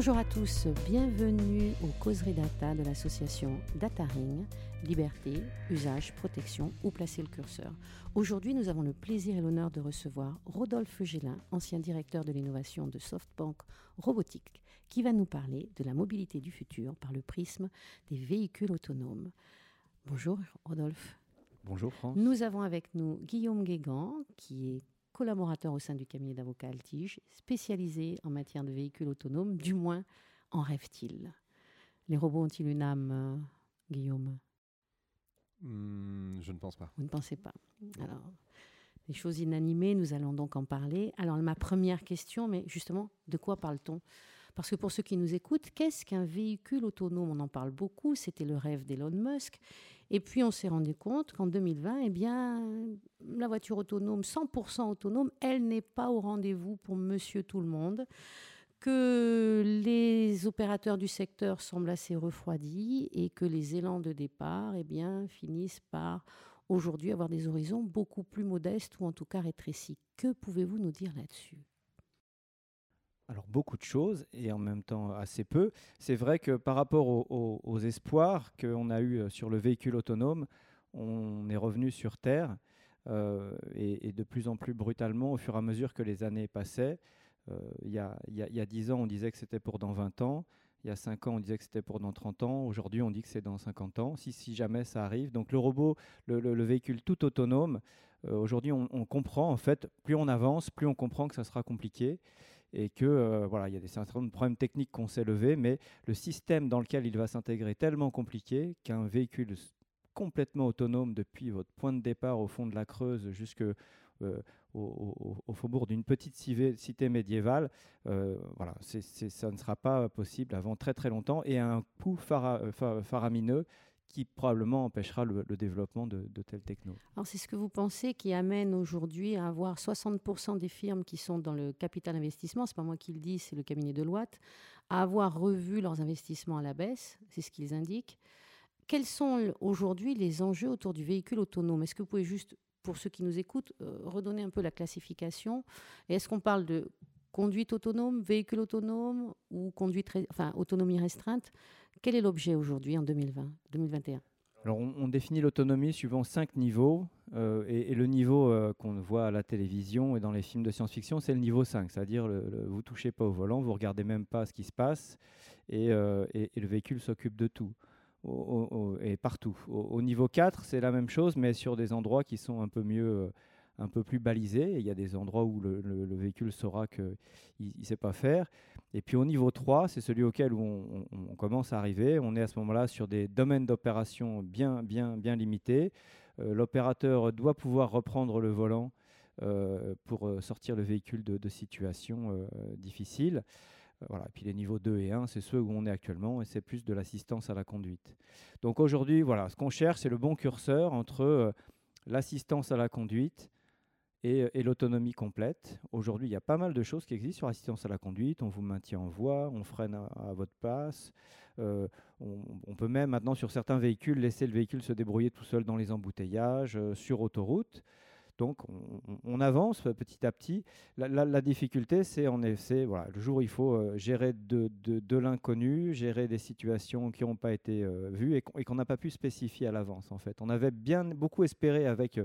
Bonjour à tous, bienvenue aux causeries data de l'association DataRing, liberté, usage, protection, où placer le curseur. Aujourd'hui, nous avons le plaisir et l'honneur de recevoir Rodolphe Gélin, ancien directeur de l'innovation de SoftBank Robotique, qui va nous parler de la mobilité du futur par le prisme des véhicules autonomes. Bonjour Rodolphe. Bonjour France. Nous avons avec nous Guillaume Guégan, qui est collaborateur au sein du cabinet d'avocats Altige, spécialisé en matière de véhicules autonomes, du moins en rêve-t-il. Les robots ont-ils une âme, euh, Guillaume? Hmm, Je ne pense pas. Vous ne pensez pas. Alors, les choses inanimées, nous allons donc en parler. Alors, ma première question, mais justement, de quoi parle-t-on? Parce que pour ceux qui nous écoutent, qu'est-ce qu'un véhicule autonome? On en parle beaucoup, c'était le rêve d'Elon Musk. Et puis, on s'est rendu compte qu'en 2020, eh bien, la voiture autonome, 100% autonome, elle n'est pas au rendez-vous pour monsieur tout le monde que les opérateurs du secteur semblent assez refroidis et que les élans de départ eh bien, finissent par aujourd'hui avoir des horizons beaucoup plus modestes ou en tout cas rétrécis. Que pouvez-vous nous dire là-dessus? Alors beaucoup de choses et en même temps assez peu. C'est vrai que par rapport aux, espoirs qu'on a eus sur le véhicule autonome, on est revenu sur Terre euh, et, de plus en plus brutalement au fur et à mesure que les années passaient. Euh, il y, a, 10 ans, on disait que c'était pour dans 20 ans. Il y a 5 ans, on disait que c'était pour dans 30 ans. Aujourd'hui, on dit que c'est dans 50 ans, si, si, jamais ça arrive. Donc le robot, le, véhicule tout autonome, euh, aujourd'hui, on, comprend, en fait, plus on avance, plus on comprend que ça sera compliqué et que euh, voilà, il y a des problèmes techniques qu'on sait lever, mais le système dans lequel il va s'intégrer est tellement compliqué qu'un véhicule complètement autonome depuis votre point de départ au fond de la Creuse jusque euh, au, faubourg d'une petite cité médiévale, euh, voilà, ça ne sera pas possible avant très très longtemps et à un coût faramineux qui probablement empêchera le, développement de, telles techno. Alors c'est ce que vous pensez qui amène aujourd'hui à avoir 60% des firmes qui sont dans le capital investissement, c'est pas moi qui le dis, c'est le cabinet de Loite, à avoir revu leurs investissements à la baisse, c'est ce qu'ils indiquent. Quels sont aujourd'hui les enjeux autour du véhicule autonome? Est-ce que vous pouvez juste pour ceux qui nous écoutent, euh, redonner un peu la classification? est-ce qu'on parle de conduite autonome, véhicule autonome ou conduite, enfin, autonomie restreinte? Quel est l'objet aujourd'hui en 2020, 2021 alors, on, définit l'autonomie suivant cinq niveaux. Euh, et, le niveau euh, qu'on voit à la télévision et dans les films de science-fiction, c'est le niveau 5. C'est-à-dire, le, vous touchez pas au volant, vous regardez même pas ce qui se passe, et le véhicule s'occupe de tout et partout. Au, niveau 4, c'est la même chose, mais sur des endroits qui sont un peu mieux, euh, un peu plus balisés. il y a des endroits où le, véhicule saura qu'il ne sait pas faire. Et puis au niveau 3, c'est celui auquel on, commence à arriver. On est à ce moment-là sur des domaines d'opération bien, bien, bien limités. Euh, l'opérateur doit pouvoir reprendre le volant euh, pour sortir le véhicule de, situations difficiles. Euh, voilà. Et puis les niveaux 2 et 1, c'est ceux où on est actuellement et c'est plus de l'assistance à la conduite. Donc aujourd'hui, voilà, ce qu'on cherche, c'est le bon curseur entre euh, l'assistance à la conduite et, euh, l'autonomie complète. Aujourd'hui, il y a pas mal de choses qui existent sur l'assistance à la conduite. On vous maintient en voie, on freine à, votre passe. on, on, peut même maintenant, sur certains véhicules, laisser le véhicule se débrouiller tout seul dans les embouteillages, sur autoroute. Donc on, avance petit à petit. La, difficulté, c'est le jour où il faut euh, gérer de, l'inconnu, gérer des situations qui n'ont pas été euh, vues et qu'on n'a pas pu spécifier à l'avance. En fait, on avait bien beaucoup espéré avec euh,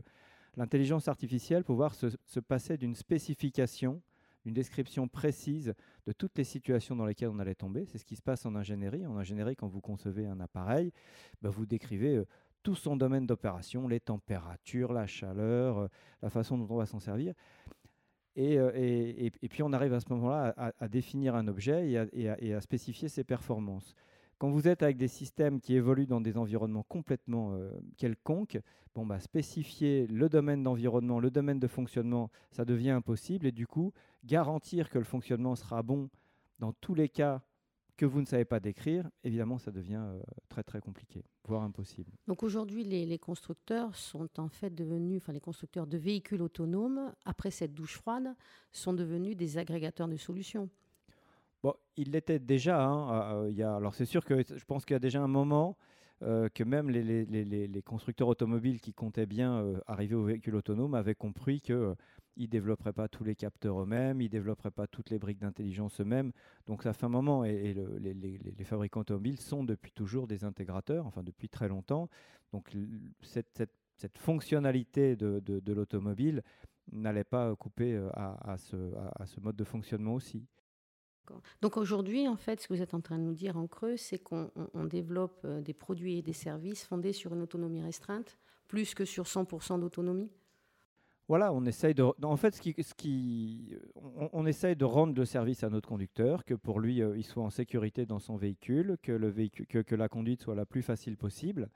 l'intelligence artificielle pouvoir se, passer d'une spécification une description précise de toutes les situations dans lesquelles on allait tomber. C'est ce qui se passe en ingénierie. En ingénierie, quand vous concevez un appareil, bah, vous décrivez tout son domaine d'opération, les températures, la chaleur, euh, la façon dont on va s'en servir. Euh, et, et, puis on arrive à ce moment-là à, définir un objet et à, spécifier ses performances. Quand vous êtes avec des systèmes qui évoluent dans des environnements complètement euh, quelconques, bon, bah, spécifier le domaine d'environnement, le domaine de fonctionnement, ça devient impossible. Et du coup, garantir que le fonctionnement sera bon dans tous les cas que vous ne savez pas décrire, évidemment, ça devient euh, très très compliqué, voire impossible. Donc aujourd'hui, les, constructeurs sont en fait devenus, enfin les constructeurs de véhicules autonomes, après cette douche froide, sont devenus des agrégateurs de solutions. Bon, ils l'étaient déjà. Hein, euh, il y a, alors c'est sûr que je pense qu'il y a déjà un moment euh, que même les, constructeurs automobiles qui comptaient bien arriver au véhicule autonome avaient compris que ils ne développeraient pas tous les capteurs eux-mêmes, ils ne développeraient pas toutes les briques d'intelligence eux-mêmes. Donc ça fait un moment, et, les, fabricants automobiles sont depuis toujours des intégrateurs, enfin depuis très longtemps. Donc cette, fonctionnalité de, l'automobile n'allait pas couper euh, à, ce, mode de fonctionnement aussi. Donc aujourd'hui, en fait, ce que vous êtes en train de nous dire en creux, c'est qu'on développe euh, des produits et des services fondés sur une autonomie restreinte, plus que sur 100% d'autonomie? Voilà, on essaye de, en fait, ce qui, de rendre le service à notre conducteur, que pour lui, euh, il soit en sécurité dans son véhicule, que, le véhicule que, la conduite soit la plus facile possible.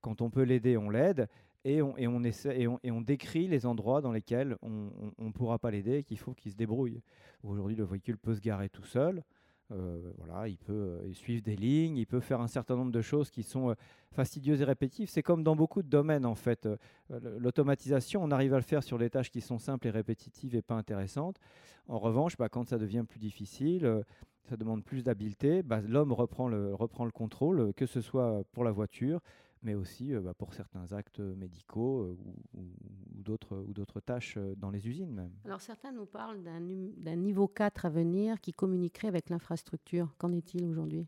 Quand on peut l'aider, on l'aide, et on, décrit les endroits dans lesquels on ne pourra pas l'aider et qu'il faut qu'il se débrouille. Aujourd'hui, le véhicule peut se garer tout seul. Euh, voilà, il peut euh, suivre des lignes, il peut faire un certain nombre de choses qui sont euh, fastidieuses et répétitives. C'est comme dans beaucoup de domaines en fait. L'automatisation, on arrive à le faire sur des tâches qui sont simples et répétitives et pas intéressantes. En revanche, bah, quand ça devient plus difficile, ça demande plus d'habileté, bah, l'homme reprend le contrôle, que ce soit pour la voiture, mais aussi bah, pour certains actes médicaux ou, ou d'autres tâches dans les usines même. Alors certains nous parlent d'un niveau 4 à venir qui communiquerait avec l'infrastructure. Qu'en est-il aujourd'hui?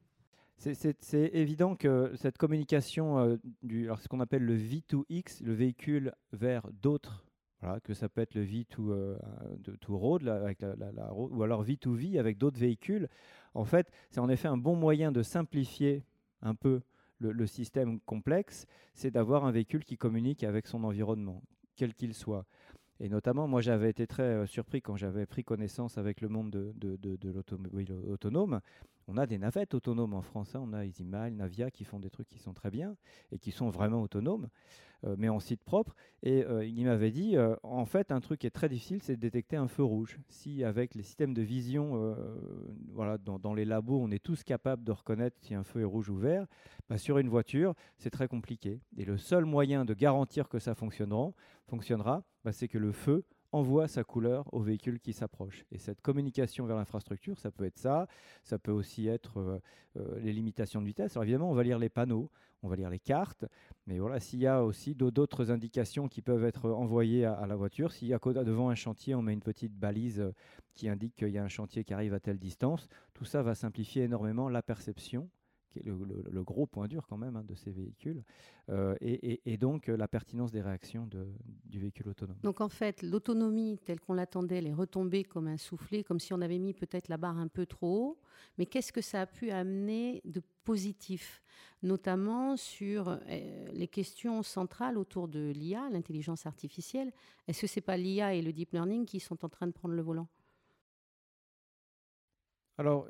C'est évident que cette communication, du, alors ce qu'on appelle le V2X, le véhicule vers d'autres, voilà, que ça peut être le V2, road, avec la, la, ou alors V2V avec d'autres véhicules, en fait, c'est en effet un bon moyen de simplifier un peu le, système complexe, c'est d'avoir un véhicule qui communique avec son environnement, quel qu'il soit. Et notamment, moi, j'avais été très euh, surpris quand j'avais pris connaissance avec le monde de, de, l'automobile autonome. On a des navettes autonomes en France. Hein. On a EasyMile, Navia qui font des trucs qui sont très bien et qui sont vraiment autonomes. Euh, mais en site propre. Et euh, il m'avait dit, euh, en fait, un truc qui est très difficile, c'est de détecter un feu rouge. Si avec les systèmes de vision, voilà, dans, les labos, on est tous capables de reconnaître si un feu est rouge ou vert, bah, sur une voiture, c'est très compliqué. Et le seul moyen de garantir que ça fonctionnera, fonctionnera bah, c'est que le feu envoie sa couleur au véhicule qui s'approche. Et cette communication vers l'infrastructure, ça peut être ça, ça peut aussi être les limitations de vitesse. Alors évidemment, on va lire les panneaux, on va lire les cartes, mais voilà, s'il y a aussi d'autres indications qui peuvent être envoyées à, la voiture, s'il y a devant un chantier, on met une petite balise euh, qui indique qu'il y a un chantier qui arrive à telle distance, tout ça va simplifier énormément la perception qui est le, gros point dur quand même hein, de ces véhicules, euh, et, donc euh, la pertinence des réactions du véhicule autonome. Donc en fait, l'autonomie telle qu'on l'attendait, elle est retombée comme un soufflet, comme si on avait mis peut-être la barre un peu trop haut. Mais qu'est-ce que ça a pu amener de positif, notamment sur euh, les questions centrales autour de l'IA, l'intelligence artificielle? Est-ce que ce n'est pas l'IA et le deep learning qui sont en train de prendre le volant? Alors,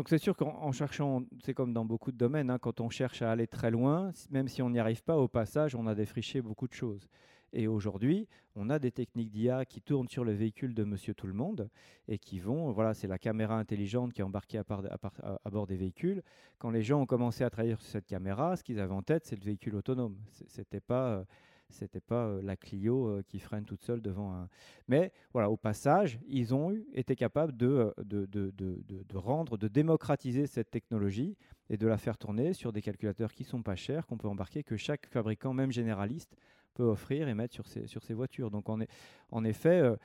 donc c'est sûr qu'en cherchant, c'est comme dans beaucoup de domaines, hein, quand on cherche à aller très loin, même si on n'y arrive pas, au passage, on a défriché beaucoup de choses. Et aujourd'hui, on a des techniques d'IA qui tournent sur le véhicule de Monsieur Tout le Monde et qui vont, voilà, c'est la caméra intelligente qui est embarquée à, bord des véhicules. Quand les gens ont commencé à travailler sur cette caméra, ce qu'ils avaient en tête, c'est le véhicule autonome. C'était pas euh, c'était pas euh, la Clio euh, qui freine toute seule devant un. Mais voilà, au passage, ils ont été capables de, de, de, de, rendre, de démocratiser cette technologie et de la faire tourner sur des calculateurs qui sont pas chers, qu'on peut embarquer, que chaque fabricant, même généraliste, peut offrir et mettre sur ses, voitures. Donc on est, en effet, euh,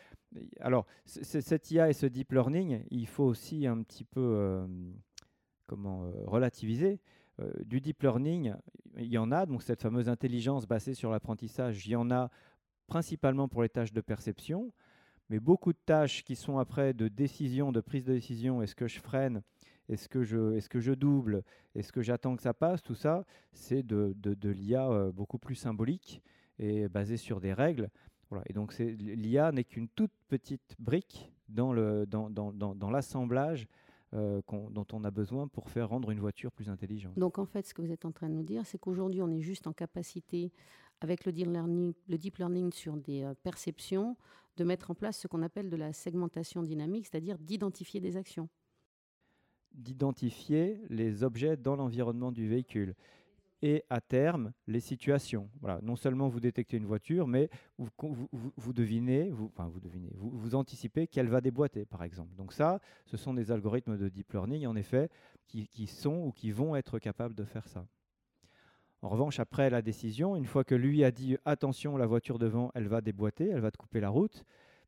alors cette IA et ce deep learning, il faut aussi un petit peu comment relativiser. Euh, du deep learning, il y en a, donc cette fameuse intelligence basée sur l'apprentissage, il y en a principalement pour les tâches de perception, mais beaucoup de tâches qui sont après de décision, de prise de décision, est-ce que je freine, est-ce que je, est que je double, est-ce que j'attends que ça passe, tout ça, c'est de, l'IA euh, beaucoup plus symbolique et basé sur des règles. Voilà. Et donc l'IA n'est qu'une toute petite brique dans l'assemblage euh, dont on a besoin pour faire rendre une voiture plus intelligente. Donc en fait, ce que vous êtes en train de nous dire, c'est qu'aujourd'hui, on est juste en capacité, avec le deep learning, le deep learning sur des euh, perceptions, de mettre en place ce qu'on appelle de la segmentation dynamique, c'est-à-dire d'identifier des actions. D'identifier les objets dans l'environnement du véhicule et à terme les situations. Voilà, non seulement vous détectez une voiture, mais vous, devinez, vous, enfin vous devinez, vous anticipez qu'elle va déboîter, par exemple. Donc ça, ce sont des algorithmes de deep learning, en effet, qui, qui sont ou qui vont être capables de faire ça. En revanche, après la décision, une fois que lui a dit attention, la voiture devant, elle va déboîter, elle va te couper la route,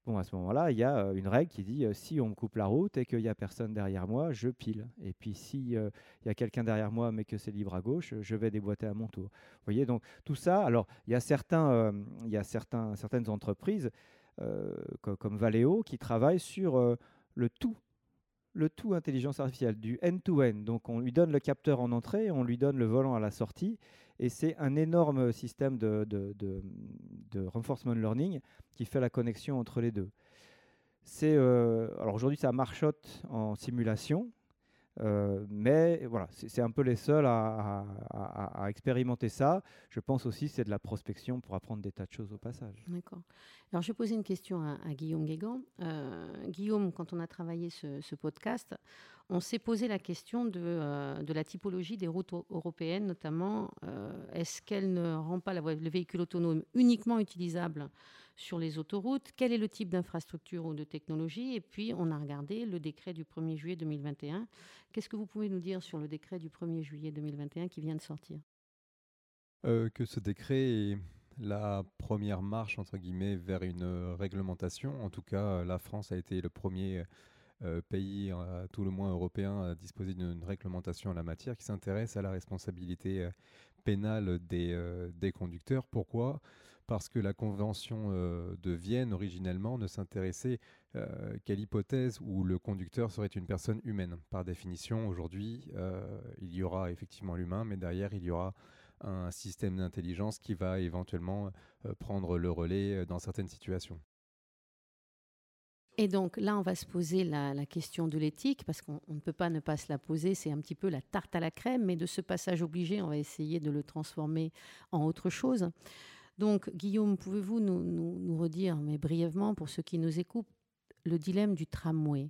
Bon, à ce moment-là, il y a une règle qui dit si on me coupe la route et qu'il n'y a personne derrière moi, je pile. Et puis s'il il y a quelqu'un derrière moi mais que c'est libre à gauche, je vais déboîter à mon tour. Vous voyez, donc tout ça, alors il y a, certains, il certains, certaines entreprises comme, comme Valeo qui travaillent sur le tout le tout intelligence artificielle, du end-to-end. Donc on lui donne le capteur en entrée, on lui donne le volant à la sortie, et c'est un énorme système de, reinforcement learning qui fait la connexion entre les deux. C'est euh, alors aujourd'hui ça marchote en simulation, euh, mais voilà, c'est un peu les seuls à, expérimenter ça. Je pense aussi c'est de la prospection pour apprendre des tas de choses au passage. D'accord. Alors, je vais poser une question à, Guillaume Guégan. Euh, Guillaume, quand on a travaillé ce, podcast, on s'est posé la question de, euh, la typologie des routes européennes, notamment est-ce qu'elle ne rend pas le véhicule autonome uniquement utilisable sur les autoroutes, quel est le type d'infrastructure ou de technologie? Et puis, on a regardé le décret du 1er juillet 2021. Qu'est-ce que vous pouvez nous dire sur le décret du 1er juillet 2021 qui vient de sortir? Euh, Que ce décret est la première marche, entre guillemets, vers une euh, réglementation. En tout cas, la France a été le premier euh, pays, à tout le moins européen, à disposer d'une réglementation en la matière qui s'intéresse à la responsabilité pénale des, des conducteurs. Pourquoi? Parce que la Convention euh, de Vienne, originellement, ne s'intéressait euh, qu'à l'hypothèse où le conducteur serait une personne humaine. Par définition, aujourd'hui, euh, il y aura effectivement l'humain, mais derrière, il y aura un système d'intelligence qui va éventuellement prendre le relais dans certaines situations. Et donc là, on va se poser la, question de l'éthique, parce qu'on ne peut pas ne pas se la poser, c'est un petit peu la tarte à la crème, mais de ce passage obligé, on va essayer de le transformer en autre chose. Donc, Guillaume, pouvez-vous nous, redire, mais brièvement, pour ceux qui nous écoutent, le dilemme du tramway.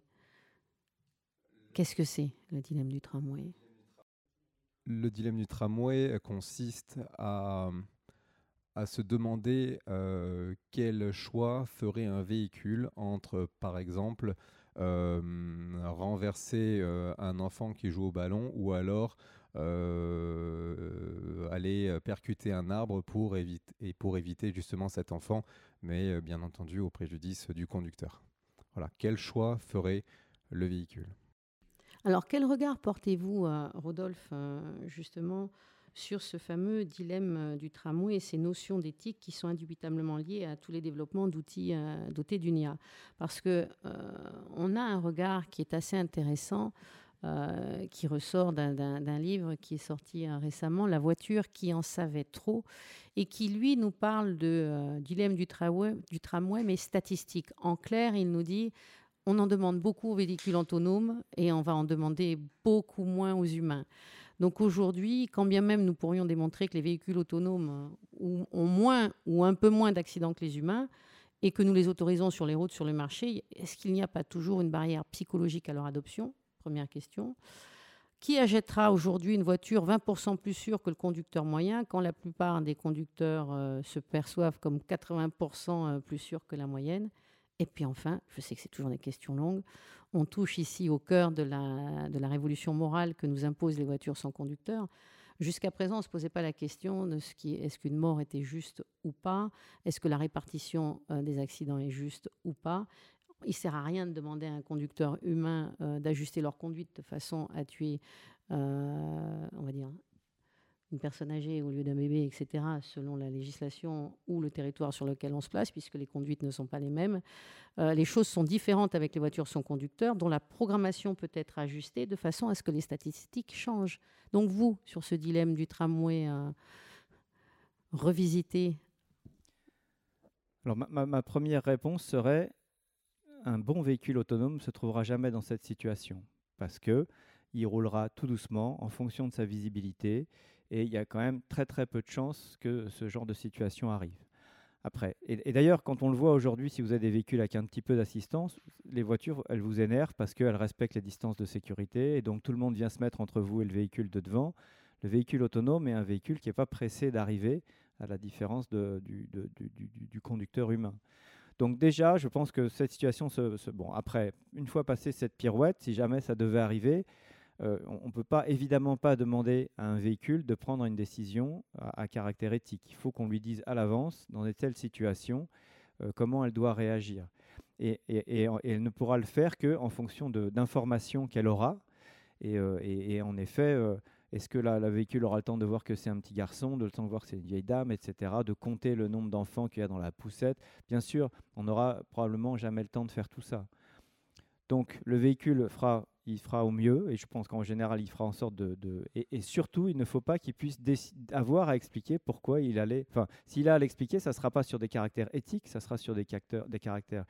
Qu'est-ce que c'est, le dilemme du tramway? Le dilemme du tramway consiste à, se demander quel choix ferait un véhicule entre, par exemple, renverser un enfant qui joue au ballon ou alors aller percuter un arbre pour éviter, et pour éviter justement cet enfant, mais bien entendu au préjudice du conducteur. Voilà, quel choix ferait le véhicule? Alors, quel regard portez-vous, Rodolphe, justement, sur ce fameux dilemme du tramway et ces notions d'éthique qui sont indubitablement liées à tous les développements d'outils dotés d'UNIA Parce que on a un regard qui est assez intéressant euh, qui ressort d'un livre qui est sorti euh, récemment, La voiture qui en savait trop, et qui, lui, nous parle de euh, dilemme du tramway, du tramway, mais statistique. En clair, il nous dit, on en demande beaucoup aux véhicules autonomes et on va en demander beaucoup moins aux humains. Donc aujourd'hui, quand bien même nous pourrions démontrer que les véhicules autonomes ont moins ou un peu moins d'accidents que les humains, et que nous les autorisons sur les routes, sur le marché, est-ce qu'il n'y a pas toujours une barrière psychologique à leur adoption? Première question. Qui achètera aujourd'hui une voiture 20% plus sûre que le conducteur moyen quand la plupart des conducteurs euh, se perçoivent comme 80% euh, plus sûrs que la moyenne? Et puis enfin, je sais que c'est toujours des questions longues, on touche ici au cœur de la, révolution morale que nous imposent les voitures sans conducteur. Jusqu'à présent, on ne se posait pas la question de ce qui est-ce qu'une mort était juste ou pas, est-ce que la répartition euh, des accidents est juste ou pas? Il ne sert à rien de demander à un conducteur humain euh, d'ajuster leur conduite de façon à tuer, euh, on va dire, une personne âgée au lieu d'un bébé, etc., selon la législation ou le territoire sur lequel on se place, puisque les conduites ne sont pas les mêmes. Euh, les choses sont différentes avec les voitures sans conducteur, dont la programmation peut être ajustée de façon à ce que les statistiques changent. Donc vous, sur ce dilemme du tramway revisité alors ma, première réponse serait un bon véhicule autonome ne se trouvera jamais dans cette situation parce que il roulera tout doucement en fonction de sa visibilité et il y a quand même très très peu de chances que ce genre de situation arrive. Après, et, d'ailleurs, quand on le voit aujourd'hui, si vous avez des véhicules avec un petit peu d'assistance, les voitures, elles vous énervent parce qu'elles respectent les distances de sécurité et donc tout le monde vient se mettre entre vous et le véhicule de devant. Le véhicule autonome est un véhicule qui n'est pas pressé d'arriver, à la différence du, du, conducteur humain. Donc déjà, je pense que cette situation se, bon après une fois passé cette pirouette, si jamais ça devait arriver, euh, on ne peut pas évidemment pas demander à un véhicule de prendre une décision à, caractère éthique. Il faut qu'on lui dise à l'avance dans de telles situations euh, comment elle doit réagir. et, elle ne pourra le faire qu'en fonction d'informations qu'elle aura. Et, en effet, est-ce que la, véhicule aura le temps de voir que c'est un petit garçon, de le temps de voir que c'est une vieille dame, etc., de compter le nombre d'enfants qu'il y a dans la poussette? Bien sûr, on n'aura probablement jamais le temps de faire tout ça. Donc le véhicule fera, il fera au mieux, et je pense qu'en général, il fera en sorte de... et, surtout, il ne faut pas qu'il puisse avoir à expliquer pourquoi il allait... Enfin, s'il a à l'expliquer, ça ne sera pas sur des caractères éthiques, ça sera sur des, des caractères,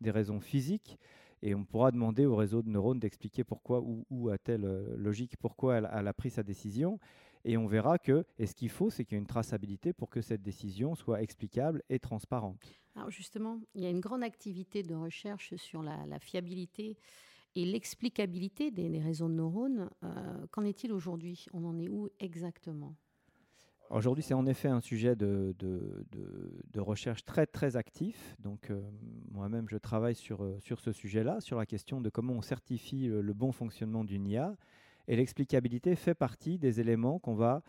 des raisons physiques, et on pourra demander au réseau de neurones d'expliquer pourquoi ou, ou à telle euh, logique, pourquoi elle, a pris sa décision. Et on verra que, et ce qu'il faut, c'est qu'il y ait une traçabilité pour que cette décision soit explicable et transparente. Alors justement, il y a une grande activité de recherche sur la, fiabilité et l'explicabilité des, réseaux de neurones. Euh, qu'en est-il aujourd'hui? On en est où exactement? Aujourd'hui, c'est en effet un sujet de, recherche très très actif. Donc euh, moi-même, je travaille sur, euh, sur ce sujet-là, sur la question de comment on certifie le, bon fonctionnement d'une IA. Et l'explicabilité fait partie des éléments qu'on va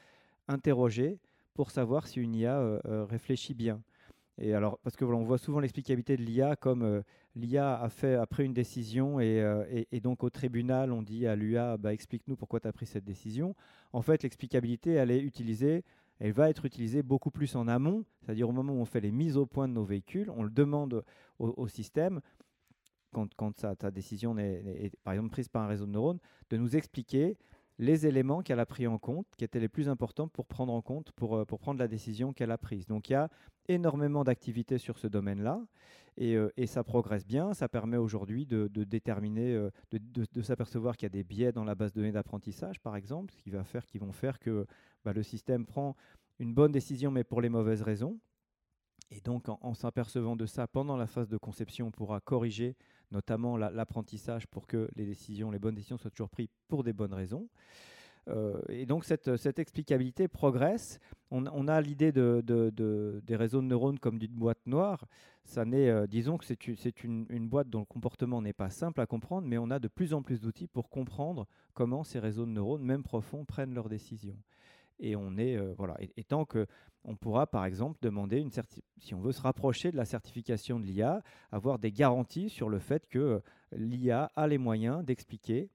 interroger pour savoir si une IA réfléchit bien. Et alors, parce que voilà, voit souvent l'explicabilité de l'IA comme l'IA a fait après une décision et, et, donc au tribunal on dit à l'IA bah, explique-nous pourquoi tu as pris cette décision. En fait, l'explicabilité elle est utilisée elle va être utilisée beaucoup plus en amont, c'est-à-dire au moment où on fait les mises au point de nos véhicules, on le demande au, système, quand, quand ta décision est, par exemple prise par un réseau de neurones, de nous expliquer les éléments qu'elle a pris en compte, qui étaient les plus importants pour prendre en compte, pour, euh, pour prendre la décision qu'elle a prise. Donc il y a énormément d'activités sur ce domaine-là, et, euh, et, ça progresse bien. Ça permet aujourd'hui de, déterminer, euh, de, de, s'apercevoir qu'il y a des biais dans la base de données d'apprentissage, par exemple, qui, va faire, qui vont faire que bah, le système prend une bonne décision, mais pour les mauvaises raisons. Et donc, en, s'apercevant de ça pendant la phase de conception, on pourra corriger notamment l'apprentissage pour que les décisions, les bonnes décisions soient toujours prises pour des bonnes raisons. Euh, et donc cette, cette, explicabilité progresse. On, a l'idée de, de, des réseaux de neurones comme d'une boîte noire. Ça euh, disons que c'est une, boîte dont le comportement n'est pas simple à comprendre, mais on a de plus en plus d'outils pour comprendre comment ces réseaux de neurones, même profonds, prennent leurs décisions. Et on est euh, voilà. Et, tant que on pourra, par exemple, demander une si on veut se rapprocher de la certification de l'IA, avoir des garanties sur le fait que euh, l'IA a les moyens d'expliquer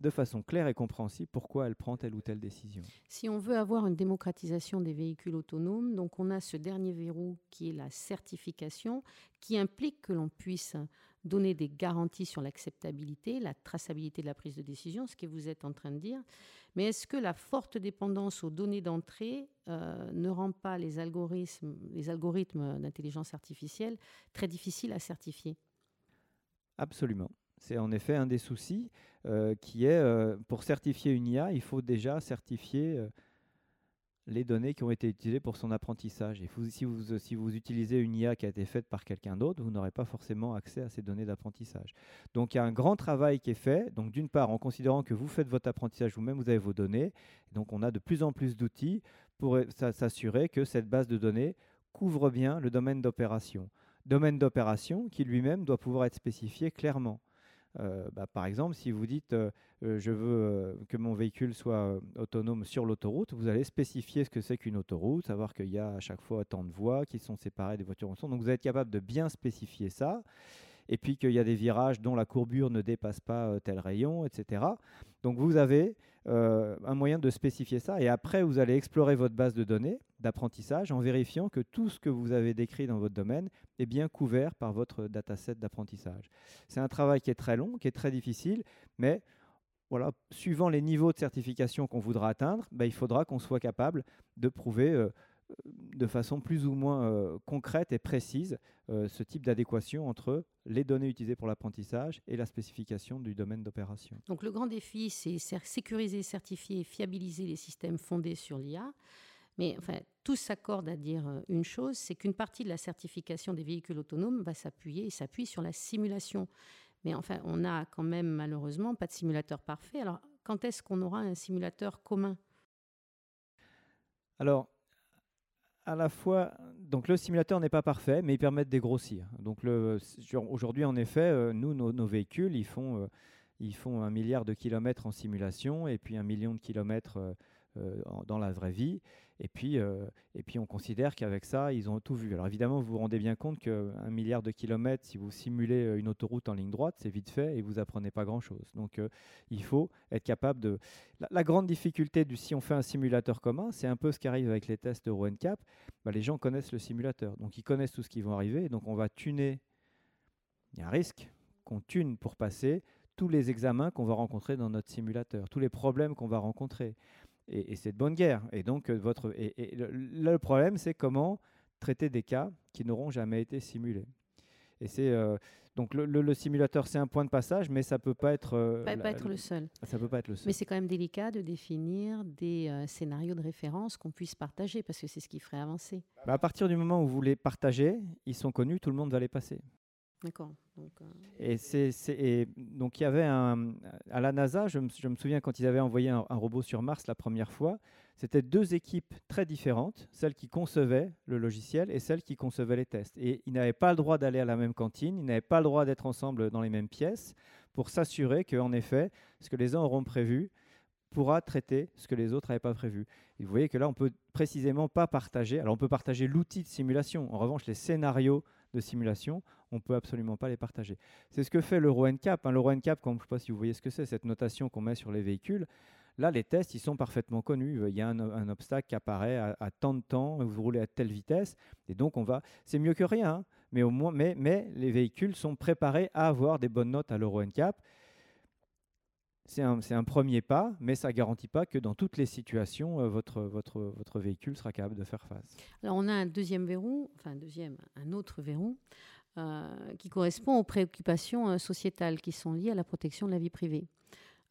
de façon claire et compréhensible pourquoi elle prend telle ou telle décision. Si on veut avoir une démocratisation des véhicules autonomes, donc on a ce dernier verrou qui est la certification, qui implique que l'on puisse donner des garanties sur l'acceptabilité, la traçabilité de la prise de décision, ce que vous êtes en train de dire. Mais est-ce que la forte dépendance aux données d'entrée euh, ne rend pas les algorithmes, les algorithmes d'intelligence artificielle très difficiles à certifier? Absolument. C'est en effet un des soucis euh, qui est, euh, pour certifier une IA, il faut déjà certifier les données qui ont été utilisées pour son apprentissage. Et si, vous, si vous utilisez une IA qui a été faite par quelqu'un d'autre, vous n'aurez pas forcément accès à ces données d'apprentissage. Donc il y a un grand travail qui est fait. Donc d'une part, en considérant que vous faites votre apprentissage vous-même, vous avez vos données. Donc on a de plus en plus d'outils pour s'assurer que cette base de données couvre bien le domaine d'opération. Domaine d'opération qui lui-même doit pouvoir être spécifié clairement. Euh, bah, par exemple, si vous dites euh, euh, je veux que mon véhicule soit autonome sur l'autoroute, vous allez spécifier ce que c'est qu'une autoroute, savoir qu'il y a à chaque fois tant de voies qui sont séparées des voitures en son. Donc vous êtes capable de bien spécifier ça. Et puis qu'il y a des virages dont la courbure ne dépasse pas tel rayon, etc. Donc vous avez un moyen de spécifier ça. Et après, vous allez explorer votre base de données d'apprentissage en vérifiant que tout ce que vous avez décrit dans votre domaine est bien couvert par votre dataset d'apprentissage. C'est un travail qui est très long, qui est très difficile, mais voilà, suivant les niveaux de certification qu'on voudra atteindre, ben, il faudra qu'on soit capable de prouver euh, de façon plus ou moins euh, concrète et précise euh, ce type d'adéquation entre les données utilisées pour l'apprentissage et la spécification du domaine d'opération. Donc le grand défi, c'est sécuriser, certifier et fiabiliser les systèmes fondés sur l'IA. Mais enfin, tous s'accordent à dire euh, une chose, c'est qu'une partie de la certification des véhicules autonomes va s'appuyer et s'appuie sur la simulation. Mais enfin, on n'a quand même malheureusement pas de simulateur parfait. Alors, quand est-ce qu'on aura un simulateur commun? Alors, à la fois, donc le simulateur n'est pas parfait, mais il permet de dégrossir. Donc aujourd'hui, en effet, euh, nous, nos, véhicules, ils font, euh, ils font un milliard de kilomètres en simulation et puis un million de kilomètres dans la vraie vie. Et puis, euh, et puis on considère qu'avec ça, ils ont tout vu. Alors évidemment, vous vous rendez bien compte qu'un milliard de kilomètres, si vous simulez euh, une autoroute en ligne droite, c'est vite fait et vous apprenez pas grand-chose. Donc euh, il faut être capable de... La, grande difficulté du si on fait un simulateur commun, c'est un peu ce qui arrive avec les tests Euro NCAP. Bah, les gens connaissent le simulateur, donc ils connaissent tout ce qui va arriver, donc on va tuner. Il y a un risque qu'on tune pour passer tous les examens qu'on va rencontrer dans notre simulateur, tous les problèmes qu'on va rencontrer et, c'est de bonne guerre. Et donc, euh, votre, et, le, problème, c'est comment traiter des cas qui n'auront jamais été simulés. Et c'est euh, donc le, simulateur, c'est un point de passage, mais ça peut pas être. Euh, pas, être le seul. Ça peut pas être le seul. Mais c'est quand même délicat de définir des scénarios de référence qu'on puisse partager, parce que c'est ce qui ferait avancer. Bah, à partir du moment où vous les partagez, ils sont connus, tout le monde va les passer. D'accord. Euh, et, c'est, donc il y avait un, à la NASA, je me, souviens quand ils avaient envoyé un, robot sur Mars la première fois, c'était deux équipes très différentes, celle qui concevait le logiciel et celle qui concevait les tests. Et ils n'avaient pas le droit d'aller à la même cantine, ils n'avaient pas le droit d'être ensemble dans les mêmes pièces pour s'assurer qu'en effet, ce que les uns auront prévu pourra traiter ce que les autres n'avaient pas prévu. Vous voyez que là, on peut précisément pas partager. Alors, on peut partager l'outil de simulation. En revanche, les scénarios de simulation, on ne peut absolument pas les partager. C'est ce que fait l'Euro NCAP. Hein. L'Euro NCAP, je ne sais pas si vous voyez ce que c'est, cette notation qu'on met sur les véhicules. Là, les tests, ils sont parfaitement connus. Il y a un, obstacle qui apparaît à, tant de temps, vous roulez à telle vitesse, et donc on va. C'est mieux que rien, hein. mais au moins, mais, mais les véhicules sont préparés à avoir des bonnes notes à l'Euro NCAP. C'est un, premier pas, mais ça ne garantit pas que dans toutes les situations, euh, votre, véhicule sera capable de faire face. Alors on a un deuxième verrou, enfin un deuxième, un autre verrou, euh, qui correspond aux préoccupations euh, sociétales qui sont liées à la protection de la vie privée.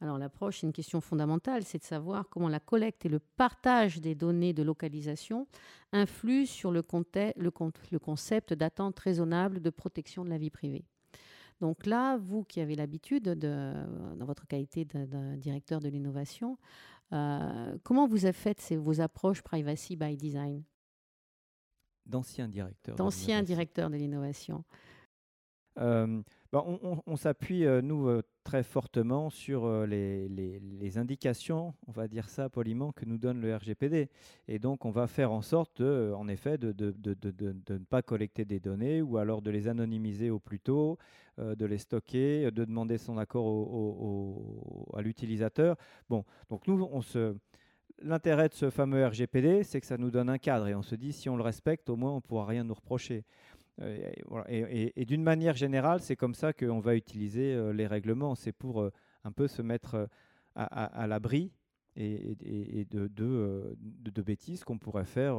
Alors l'approche, une question fondamentale, c'est de savoir comment la collecte et le partage des données de localisation influent sur le concept d'attente raisonnable de protection de la vie privée. Donc là, vous qui avez l'habitude, dans votre qualité de, directeur de l'innovation, euh, comment vous avez fait vos approches privacy by design? D'anciens directeurs. D'anciens directeurs de l'innovation. Bah, on, s'appuie, nous, très fortement sur les, indications, on va dire ça poliment, que nous donne le RGPD. Et donc, on va faire en sorte, en effet, de, ne pas collecter des données ou alors de les anonymiser au plus tôt, de les stocker, de demander son accord à l'utilisateur. Bon, donc nous. L'intérêt de ce fameux RGPD, c'est que ça nous donne un cadre et on se dit si on le respecte, au moins on ne pourra rien nous reprocher. Euh, et, d'une manière générale, c'est comme ça qu'on va utiliser euh, les règlements. C'est pour euh, un peu se mettre à, l'abri et, de, bêtises qu'on pourrait faire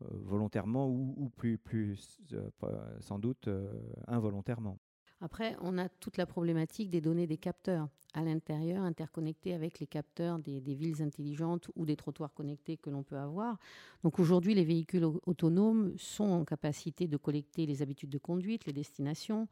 volontairement ou, plus, plus sans doute involontairement. Après, on a toute la problématique des données des capteurs à l'intérieur, interconnectés avec les capteurs des, villes intelligentes ou des trottoirs connectés que l'on peut avoir. Donc aujourd'hui, les véhicules autonomes sont en capacité de collecter les habitudes de conduite, les destinations,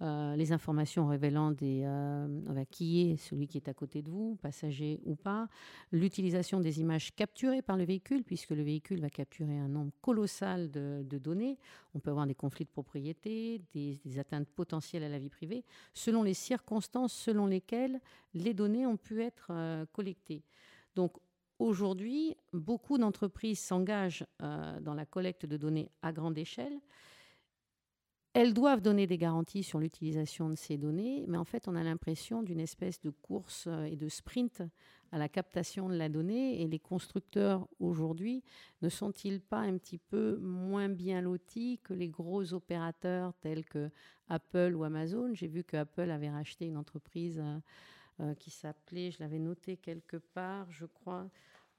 euh, les informations révélant euh, qui est celui qui est à côté de vous, passager ou pas, l'utilisation des images capturées par le véhicule, puisque le véhicule va capturer un nombre colossal de, données. On peut avoir des conflits de propriété, des, atteintes potentielles à la vie privée, selon les circonstances selon lesquelles les données ont pu être euh, collectées. Donc aujourd'hui, beaucoup d'entreprises s'engagent dans la collecte de données à grande échelle elles doivent donner des garanties sur l'utilisation de ces données, mais en fait, on a l'impression d'une espèce de course euh, et de sprint à la captation de la donnée. Et les constructeurs aujourd'hui ne sont-ils pas un petit peu moins bien lotis que les gros opérateurs tels que Apple ou Amazon? J'ai vu que Apple avait racheté une entreprise euh, euh, qui s'appelait, je l'avais noté quelque part, je crois,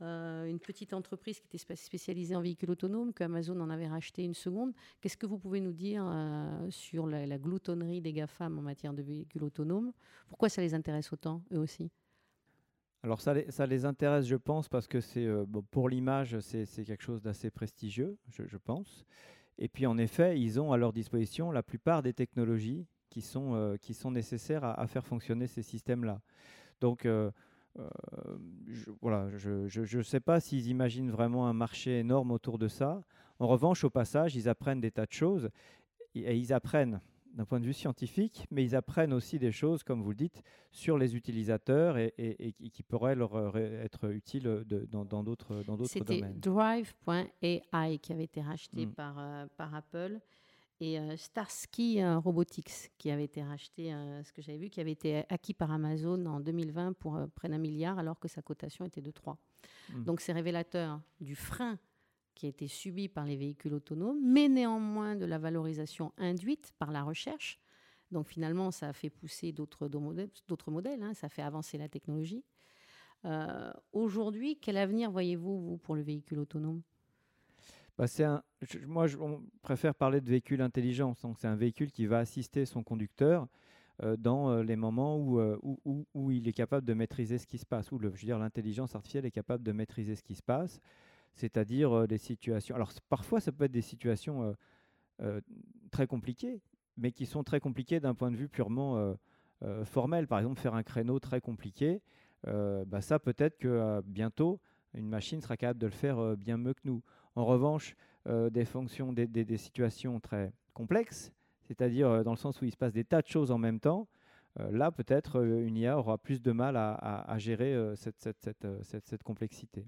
euh, une petite entreprise qui était spécialisée en véhicules autonomes, qu'Amazon en avait racheté une seconde. Qu'est-ce que vous pouvez nous dire euh, sur la, gloutonnerie des GAFAM en matière de véhicules autonomes? Pourquoi ça les intéresse autant, eux aussi? Alors ça les, ça les, intéresse, je pense, parce que c'est euh, pour l'image, c'est quelque chose d'assez prestigieux, je, pense. Et puis en effet, ils ont à leur disposition la plupart des technologies qui sont, qui sont nécessaires à, faire fonctionner ces systèmes-là. Donc je, voilà, je ne sais pas s'ils imaginent vraiment un marché énorme autour de ça. En revanche, au passage, ils apprennent des tas de choses et, ils apprennent d'un point de vue scientifique, mais ils apprennent aussi des choses, comme vous le dites, sur les utilisateurs et, qui pourraient leur euh, être utiles dans d'autres domaines. C'était Drive.ai qui avait été racheté mm. par, euh, par Apple et Starsky Robotics qui avait été racheté, ce que j'avais vu, qui avait été acquis par Amazon en 2020 pour près d'un milliard alors que sa cotation était de 3. Mm. Donc c'est révélateur du frein qui a été subi par les véhicules autonomes, mais néanmoins de la valorisation induite par la recherche. Donc finalement, ça a fait pousser d'autres modèles, hein, ça fait avancer la technologie. Euh, aujourd'hui, quel avenir voyez-vous vous, pour le véhicule autonome? Bah, un, Moi, je préfère parler de véhicule intelligent. Donc c'est un véhicule qui va assister son conducteur euh, dans euh, les moments où, où, où, il est capable de maîtriser ce qui se passe, où je veux dire l'intelligence artificielle est capable de maîtriser ce qui se passe c'est-à-dire des situations. Alors parfois, ça peut être des situations très compliquées, mais qui sont très compliquées d'un point de vue purement formel. Par exemple, faire un créneau très compliqué, bah, ça peut-être que bientôt, une machine sera capable de le faire bien mieux que nous. En revanche, des fonctions, des, situations très complexes, c'est-à-dire dans le sens où il se passe des tas de choses en même temps, là peut-être une IA aura plus de mal à, gérer cette complexité.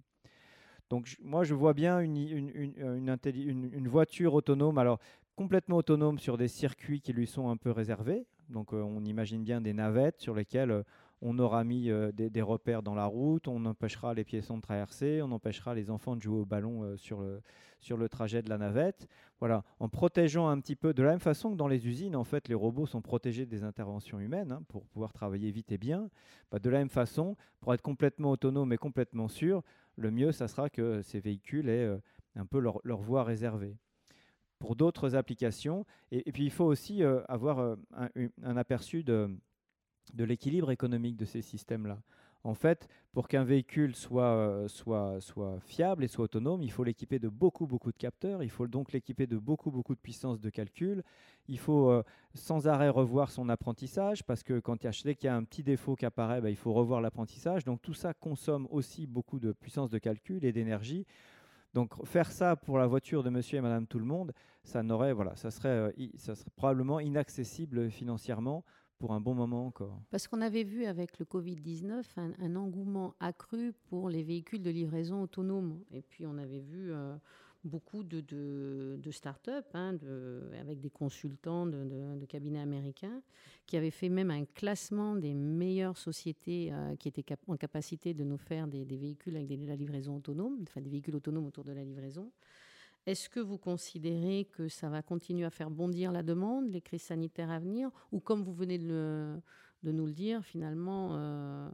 Donc moi, je vois bien une, une, voiture autonome, alors complètement autonome sur des circuits qui lui sont un peu réservés. Donc euh, on imagine bien des navettes sur lesquelles euh, on aura mis euh, des, repères dans la route, on empêchera les piétons de traverser, on empêchera les enfants de jouer au ballon sur, le, sur le trajet de la navette. Voilà, en protégeant un petit peu, de la même façon que dans les usines, en fait, les robots sont protégés des interventions humaines hein, pour pouvoir travailler vite et bien. Bah, de la même façon, pour être complètement autonome et complètement sûr, le mieux, ça sera que ces véhicules aient euh, un peu leur, voie réservée. Pour d'autres applications, et, puis il faut aussi euh, avoir euh, un, aperçu de, de l'équilibre économique de ces systèmes-là. En fait, pour qu'un véhicule soit, soit, fiable et soit autonome, il faut l'équiper de beaucoup, beaucoup de capteurs, il faut donc l'équiper de beaucoup, beaucoup de puissance de calcul, il faut sans arrêt revoir son apprentissage, parce que quand il y a, qu'il y a un petit défaut qui apparaît, bah, il faut revoir l'apprentissage. Donc tout ça consomme aussi beaucoup de puissance de calcul et d'énergie. Donc faire ça pour la voiture de monsieur et madame tout le monde, ça, n'aurait, voilà, ça, serait, ça serait probablement inaccessible financièrement pour un bon moment encore. Parce qu'on avait vu avec le Covid-19 un, engouement accru pour les véhicules de livraison autonomes. Et puis on avait vu euh, beaucoup de, de, start-up hein, avec des consultants de, cabinets américains qui avaient fait même un classement des meilleures sociétés euh, qui étaient en capacité de nous faire des, véhicules avec la livraison autonome, enfin des véhicules autonomes autour de la livraison. Est-ce que vous considérez que ça va continuer à faire bondir la demande, les crises sanitaires à venir, ou comme vous venez de, nous le dire, finalement, euh,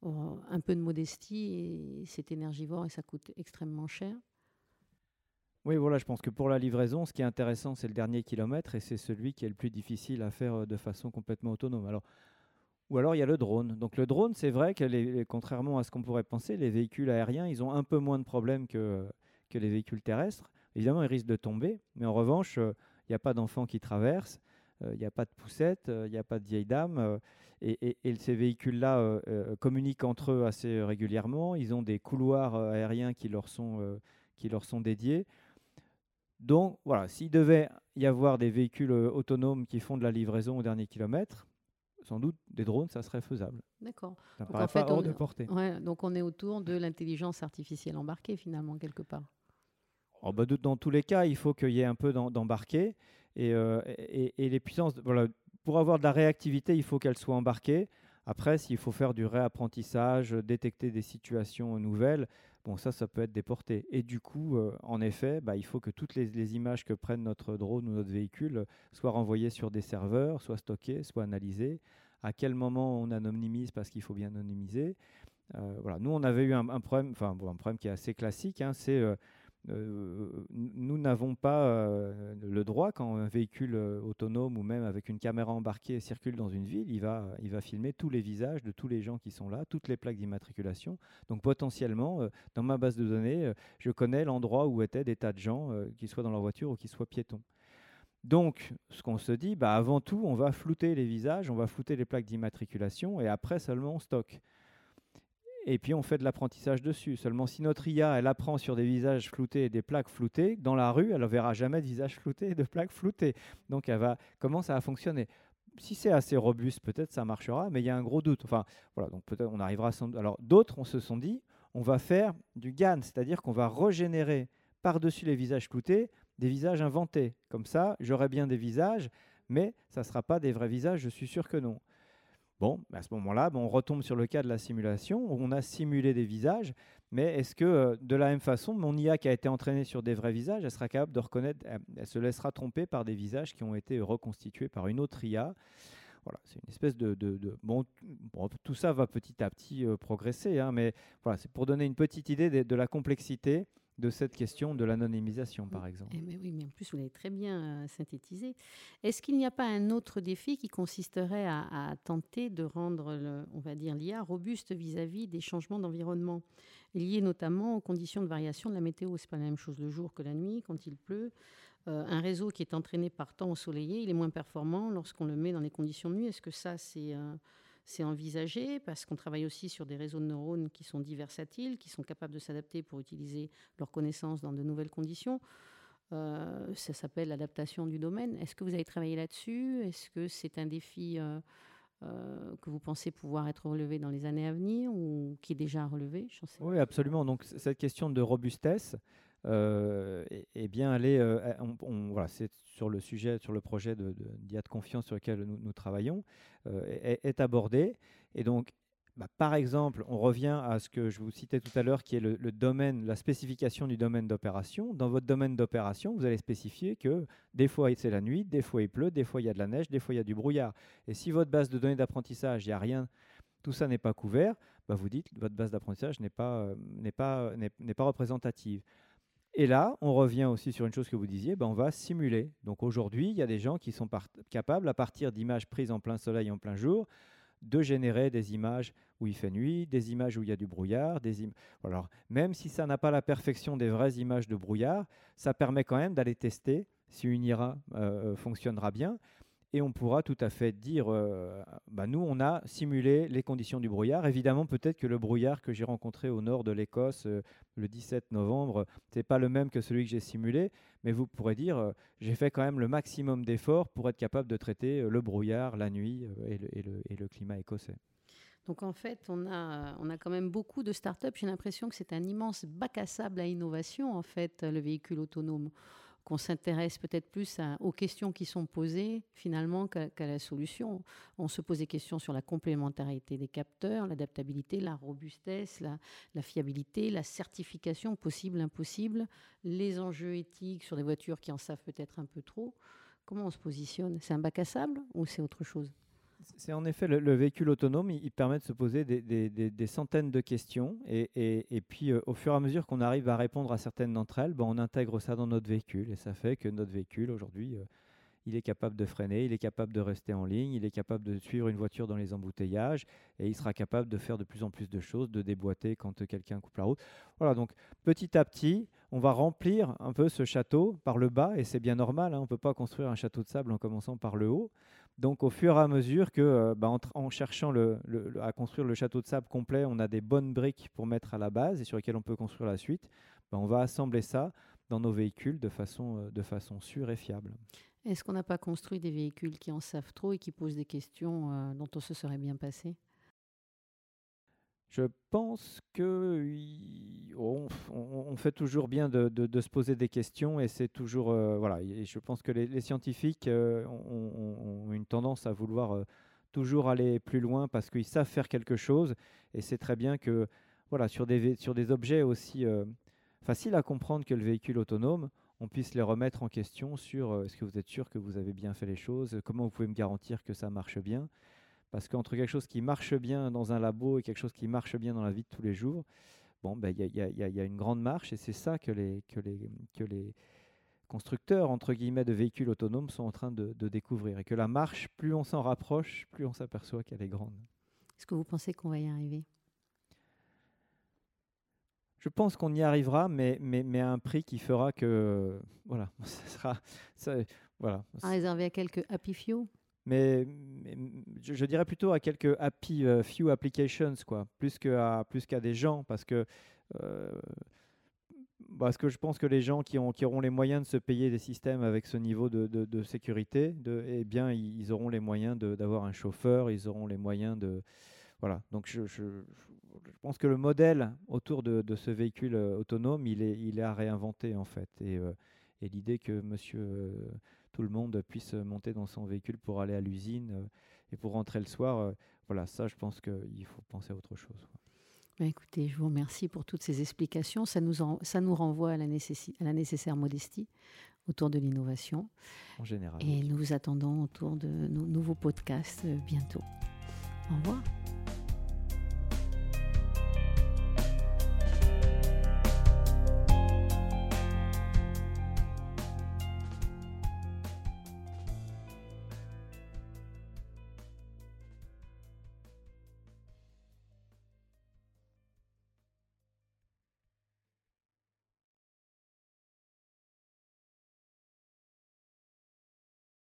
oh, un peu de modestie, c'est énergivore et ça coûte extrêmement cher? Oui, voilà, je pense que pour la livraison, ce qui est intéressant, c'est le dernier kilomètre et c'est celui qui est le plus difficile à faire euh, de façon complètement autonome. Alors, ou alors il y a le drone. Donc le drone, c'est vrai que contrairement à ce qu'on pourrait penser, les véhicules aériens, ils ont un peu moins de problèmes que, que les véhicules terrestres. Évidemment, ils risquent de tomber, mais en revanche, euh, il n'y a pas d'enfants qui traversent, euh, il n'y a pas de poussettes, il n'y a pas de vieilles dames. Et, ces véhicules-là communiquent entre eux assez régulièrement. Ils ont des couloirs aériens qui leur sont, qui leur sont dédiés. Donc voilà, s'il devait y avoir des véhicules autonomes qui font de la livraison au dernier kilomètre, sans doute des drones, ça serait faisable. D'accord. Ça paraît pas hors de portée. donc on est autour de l'intelligence artificielle embarquée finalement quelque part. Dans tous les cas, il faut qu'il y ait un peu d'embarqué. Euh, et, les puissances, pour avoir de la réactivité, il faut qu'elles soient embarquées. Après, s'il faut faire du réapprentissage, détecter des situations nouvelles, bon, ça, ça peut être déporté. Et du coup, euh, en effet, bah, il faut que toutes les, images que prennent notre drone ou notre véhicule soient renvoyées sur des serveurs, soient stockées, soient analysées. À quel moment on anonymise parce qu'il faut bien anonymiser. Euh, voilà. Nous, on avait eu un, problème, enfin un problème qui est assez classique, hein, c'est euh, nous n'avons pas euh, le droit, quand un véhicule euh, autonome ou même avec une caméra embarquée circule dans une ville, il va, il va filmer tous les visages de tous les gens qui sont là, toutes les plaques d'immatriculation. Donc potentiellement, dans ma base de données, je connais l'endroit où étaient des tas de gens, qu'ils soient dans leur voiture ou qu'ils soient piétons. Donc, ce qu'on se dit, bah, avant tout, on va flouter les visages, on va flouter les plaques d'immatriculation et après seulement on stocke. Et puis on fait de l'apprentissage dessus. Seulement si notre IA, elle apprend sur des visages floutés et des plaques floutées, dans la rue, elle ne verra jamais de visages floutés et de plaques floutées. Donc elle va, comment ça va fonctionner? Si c'est assez robuste, peut-être ça marchera, mais il y a un gros doute. Enfin, voilà, donc peut-être on arrivera sans... Alors d'autres, on se sont dit, on va faire du GAN, c'est-à-dire qu'on va régénérer par-dessus les visages floutés des visages inventés. Comme ça, j'aurai bien des visages, mais ça ne sera pas des vrais visages, je suis sûr que non. Bon, à ce moment-là, on retombe sur le cas de la simulation, où on a simulé des visages, mais est-ce que euh, de la même façon, mon IA qui a été entraînée sur des vrais visages, elle sera capable de reconnaître, elle, se laissera tromper par des visages qui ont été reconstitués par une autre IA voilà, c'est une espèce de, bon, tout ça va petit à petit euh, progresser, hein, mais voilà, c'est pour donner une petite idée de la complexité de cette question de l'anonymisation, par exemple. Eh oui, mais en plus, vous l'avez très bien euh, synthétisé. Est-ce qu'il n'y a pas un autre défi qui consisterait à, tenter de rendre, on va dire, l'IA robuste vis-à-vis des changements d'environnement, liés notamment aux conditions de variation de la météo? C'est pas la même chose le jour que la nuit, quand il pleut. Euh, un réseau qui est entraîné par temps ensoleillé, il est moins performant lorsqu'on le met dans les conditions de nuit. Est-ce que ça, c'est... Euh, c'est envisagé parce qu'on travaille aussi sur des réseaux de neurones qui sont diversatiles, qui sont capables de s'adapter pour utiliser leurs connaissances dans de nouvelles conditions. Euh, ça s'appelle l'adaptation du domaine. Est-ce que vous avez travaillé là-dessus? Est-ce que c'est un défi euh, euh, que vous pensez pouvoir être relevé dans les années à venir ou qui est déjà relevé? Oui, absolument. Donc cette question de robustesse, euh, et, bien aller, euh, on, voilà, c'est sur le sujet, sur le projet de, d'IA de, confiance sur lequel nous, travaillons, euh, est, est, abordé. Et donc, bah, par exemple, on revient à ce que je vous citais tout à l'heure, qui est le, domaine, la spécification du domaine d'opération. Dans votre domaine d'opération, vous allez spécifier que des fois c'est la nuit, des fois il pleut, des fois il y a de la neige, des fois il y a du brouillard. Et si votre base de données d'apprentissage, il n'y a rien, tout ça n'est pas couvert, bah vous dites que votre base d'apprentissage n'est pas, n'est pas, n'est pas représentative. Et là, on revient aussi sur une chose que vous disiez, ben on va simuler. Donc aujourd'hui, il y a des gens qui sont capables, à partir d'images prises en plein soleil, en plein jour, de générer des images où il fait nuit, des images où il y a du brouillard. Des Alors, même si ça n'a pas la perfection des vraies images de brouillard, ça permet quand même d'aller tester si une IRA euh, fonctionnera bien et on pourra tout à fait dire, euh, bah nous, on a simulé les conditions du brouillard. Évidemment, peut-être que le brouillard que j'ai rencontré au nord de l'Écosse euh, le 17 novembre, ce n'est pas le même que celui que j'ai simulé, mais vous pourrez dire, euh, j'ai fait quand même le maximum d'efforts pour être capable de traiter le brouillard, la nuit et le, et, le, climat écossais. Donc en fait, on a, on a quand même beaucoup de start-up. J'ai l'impression que c'est un immense bac à sable à innovation, en fait, le véhicule autonome qu'on s'intéresse peut-être plus aux questions qui sont posées finalement qu'à la solution. On se pose des questions sur la complémentarité des capteurs, l'adaptabilité, la robustesse, la, fiabilité, la certification possible, impossible, les enjeux éthiques sur des voitures qui en savent peut-être un peu trop. Comment on se positionne? C'est un bac à sable ou c'est autre chose? C'est en effet le, véhicule autonome, il, permet de se poser des, centaines de questions et, puis euh, au fur et à mesure qu'on arrive à répondre à certaines d'entre elles, ben, on intègre ça dans notre véhicule et ça fait que notre véhicule aujourd'hui, euh, il est capable de freiner, il est capable de rester en ligne, il est capable de suivre une voiture dans les embouteillages et il sera capable de faire de plus en plus de choses, de déboîter quand quelqu'un coupe la route. Voilà, donc petit à petit, on va remplir un peu ce château par le bas et c'est bien normal, hein, on ne peut pas construire un château de sable en commençant par le haut. Donc au fur et à mesure que, euh, bah, en, cherchant à construire le château de sable complet, on a des bonnes briques pour mettre à la base et sur lesquelles on peut construire la suite, bah, on va assembler ça dans nos véhicules de façon, euh, de façon sûre et fiable. Est-ce qu'on n'a pas construit des véhicules qui en savent trop et qui posent des questions euh, dont on se serait bien passé? Je pense que on, fait toujours bien de, se poser des questions et c'est toujours euh, voilà. Et je pense que les, scientifiques euh, ont, une tendance à vouloir euh, toujours aller plus loin parce qu'ils savent faire quelque chose et c'est très bien que voilà sur des sur des objets aussi faciles à comprendre que le véhicule autonome, on puisse les remettre en question sur est-ce que vous êtes sûr que vous avez bien fait les choses, comment vous pouvez me garantir que ça marche bien. Parce qu'entre quelque chose qui marche bien dans un labo et quelque chose qui marche bien dans la vie de tous les jours, bon, ben, il y, a, une grande marche et c'est ça que les, que, les, que les constructeurs entre guillemets de véhicules autonomes sont en train de, découvrir. Et que la marche, plus on s'en rapproche, plus on s'aperçoit qu'elle est grande. Est-ce que vous pensez qu'on va y arriver? Je pense qu'on y arrivera, mais, mais, mais, à un prix qui fera que. Voilà, ça sera. Ça, voilà. À réserver à quelques happy few? Mais, je, dirais plutôt à quelques happy few applications, quoi, plus qu'à plus qu'à des gens, parce que parce que je pense que les gens qui, ont, qui auront les moyens de se payer des systèmes avec ce niveau de, de, sécurité, eh bien, ils auront les moyens d'avoir un chauffeur, ils auront les moyens de... Voilà, donc je, je, pense que le modèle autour de, ce véhicule euh, autonome, il est, il est à réinventer en fait. Et, euh, et l'idée que monsieur euh, tout le monde puisse monter dans son véhicule pour aller à l'usine et pour rentrer le soir, voilà, ça je pense qu'il faut penser à autre chose. Bah, écoutez, je vous remercie pour toutes ces explications. Ça nous, ça nous renvoie à la, à la nécessaire modestie autour de l'innovation. En général. Et nous vous attendons autour de nos nouveaux podcasts bientôt. Au revoir.